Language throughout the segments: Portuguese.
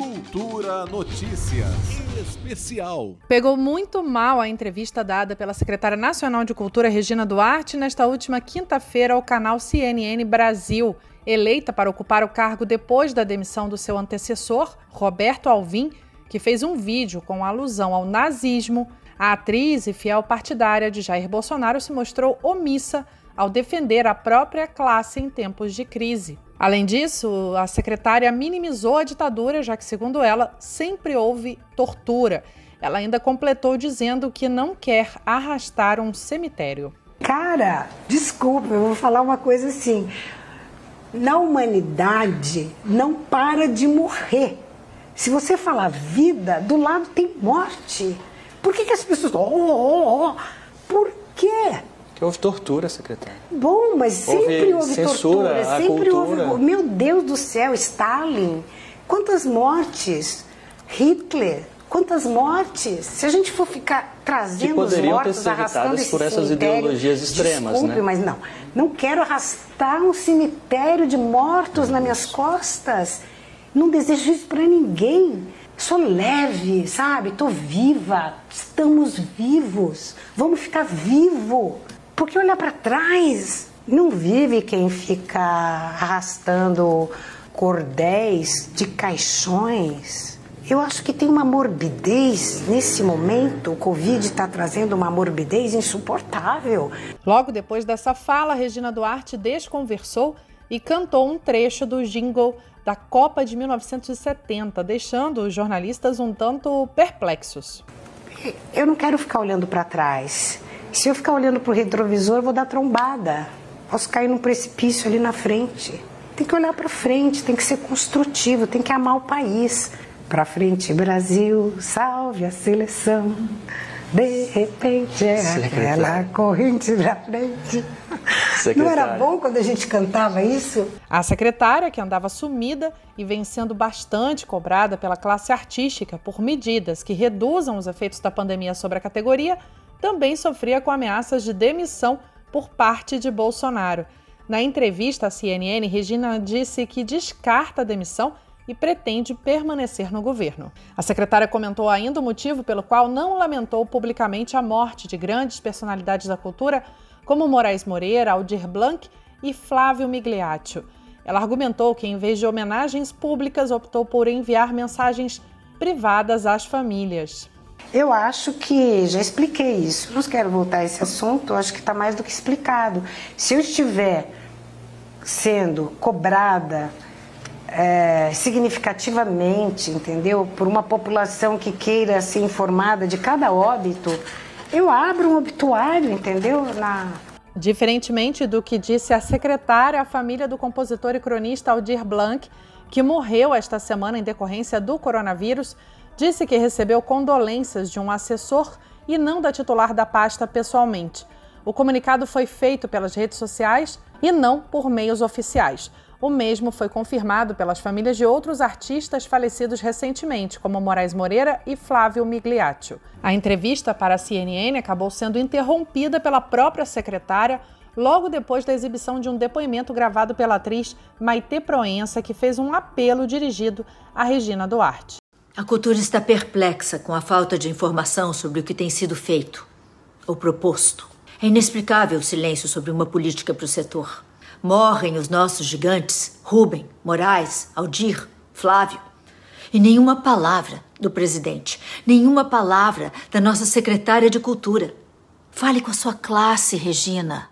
Cultura Notícias Especial. Pegou muito mal a entrevista dada pela secretária nacional de Cultura, Regina Duarte, nesta última quinta-feira ao canal CNN Brasil. Eleita para ocupar o cargo depois da demissão do seu antecessor, Roberto Alvim, que fez um vídeo com alusão ao nazismo, a atriz e fiel partidária de Jair Bolsonaro se mostrou omissa ao defender a própria classe em tempos de crise. Além disso, a secretária minimizou a ditadura, já que, segundo ela, sempre houve tortura. Ela ainda completou dizendo que não quer arrastar um cemitério. Cara, desculpa, eu vou falar uma coisa assim. Na humanidade não para de morrer. Se você falar vida, do lado tem morte. Por que, que as pessoas. Oh, oh, oh. Por quê? Que houve tortura, secretária. Bom, mas sempre houve, censura tortura, sempre cultura. houve. Meu Deus do céu, Stalin, quantas mortes? Hitler, quantas mortes? Se a gente for ficar trazendo os mortos, arrastando esse por essas ideologias extremas, desculpe, né? mas não. Não quero arrastar um cemitério de mortos nas minhas costas. Não desejo isso para ninguém. Sou leve, sabe? Tô viva. Estamos vivos. Vamos ficar vivo. Porque olhar para trás, não vive quem fica arrastando cordéis de caixões. Eu acho que tem uma morbidez nesse momento. O Covid está trazendo uma morbidez insuportável. Logo depois dessa fala, Regina Duarte desconversou e cantou um trecho do jingle da Copa de 1970, deixando os jornalistas um tanto perplexos. Eu não quero ficar olhando para trás. Se eu ficar olhando para o retrovisor, eu vou dar trombada. Posso cair num precipício ali na frente. Tem que olhar para frente, tem que ser construtivo, tem que amar o país. Para frente, Brasil, salve a seleção. De repente é aquela corrente da frente. Secretária. Não era bom quando a gente cantava isso? A secretária, que andava sumida e vem sendo bastante cobrada pela classe artística por medidas que reduzam os efeitos da pandemia sobre a categoria, também sofria com ameaças de demissão por parte de Bolsonaro. Na entrevista à CNN, Regina disse que descarta a demissão e pretende permanecer no governo. A secretária comentou ainda o motivo pelo qual não lamentou publicamente a morte de grandes personalidades da cultura, como Moraes Moreira, Aldir Blanc e Flávio Migliaccio. Ela argumentou que, em vez de homenagens públicas, optou por enviar mensagens privadas às famílias. Eu acho que já expliquei isso. Não quero voltar a esse assunto, acho que está mais do que explicado. Se eu estiver sendo cobrada é, significativamente, entendeu? Por uma população que queira ser informada de cada óbito, eu abro um obituário, entendeu? Na... Diferentemente do que disse a secretária, a família do compositor e cronista Aldir Blanc, que morreu esta semana em decorrência do coronavírus, disse que recebeu condolências de um assessor e não da titular da pasta pessoalmente. O comunicado foi feito pelas redes sociais e não por meios oficiais. O mesmo foi confirmado pelas famílias de outros artistas falecidos recentemente, como Moraes Moreira e Flávio Migliaccio. A entrevista para a CNN acabou sendo interrompida pela própria secretária logo depois da exibição de um depoimento gravado pela atriz Maite Proença, que fez um apelo dirigido a Regina Duarte. A cultura está perplexa com a falta de informação sobre o que tem sido feito ou proposto. É inexplicável o silêncio sobre uma política para o setor. Morrem os nossos gigantes, Rubem, Moraes, Aldir, Flávio. E nenhuma palavra do presidente, nenhuma palavra da nossa secretária de Cultura. Fale com a sua classe, Regina.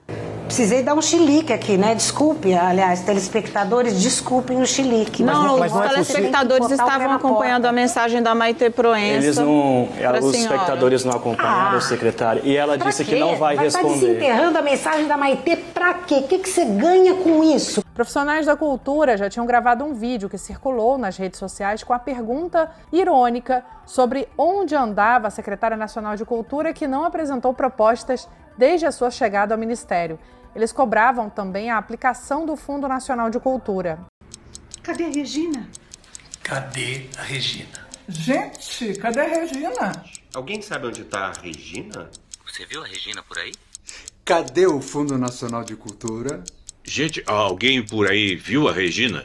Precisei dar um chilique aqui, né? Desculpe, aliás, telespectadores, desculpem o chilique. Não, mas não, os telespectadores estavam acompanhando a mensagem da Maite Proença. Eles não, ela, os senhora. espectadores não acompanharam, ah, secretária. E ela disse quê? que não vai, vai responder. Vai desenterrando a mensagem da Maite pra quê? O que, que você ganha com isso? Profissionais da cultura já tinham gravado um vídeo que circulou nas redes sociais com a pergunta irônica sobre onde andava a secretária nacional de cultura que não apresentou propostas desde a sua chegada ao ministério. Eles cobravam também a aplicação do Fundo Nacional de Cultura. Cadê a Regina? Cadê a Regina? Gente, cadê a Regina? Alguém sabe onde está a Regina? Você viu a Regina por aí? Cadê o Fundo Nacional de Cultura? Gente, alguém por aí viu a Regina?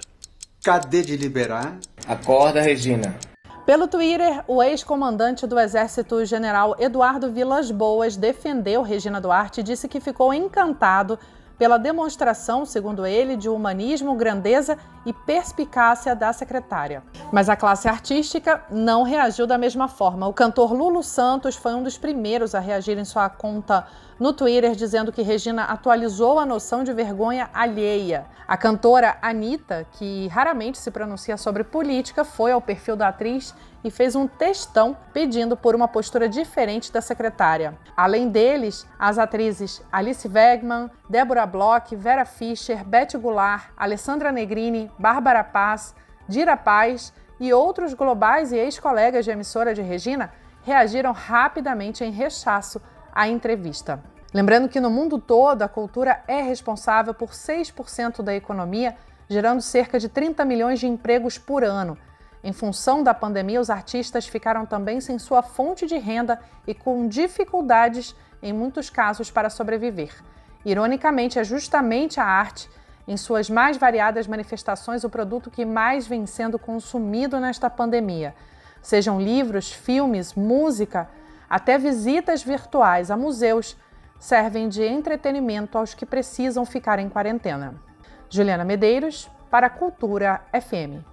Cadê de liberar? Acorda, Regina. Pelo Twitter, o ex-comandante do Exército General Eduardo Vilas Boas defendeu Regina Duarte e disse que ficou encantado pela demonstração, segundo ele, de humanismo, grandeza e perspicácia da secretária. Mas a classe artística não reagiu da mesma forma. O cantor Lulu Santos foi um dos primeiros a reagir em sua conta no Twitter, dizendo que Regina atualizou a noção de vergonha alheia. A cantora Anitta, que raramente se pronuncia sobre política, foi ao perfil da atriz e fez um textão pedindo por uma postura diferente da secretária. Além deles, as atrizes Alice Wegman, Débora Bloch, Vera Fischer, Beth Goulart, Alessandra Negrini, Bárbara Paz, Dira Paz e outros globais e ex-colegas de emissora de Regina reagiram rapidamente em rechaço à entrevista. Lembrando que no mundo todo a cultura é responsável por 6% da economia, gerando cerca de 30 milhões de empregos por ano. Em função da pandemia, os artistas ficaram também sem sua fonte de renda e com dificuldades, em muitos casos, para sobreviver. Ironicamente, é justamente a arte, em suas mais variadas manifestações, o produto que mais vem sendo consumido nesta pandemia. Sejam livros, filmes, música, até visitas virtuais a museus servem de entretenimento aos que precisam ficar em quarentena. Juliana Medeiros, para a Cultura FM.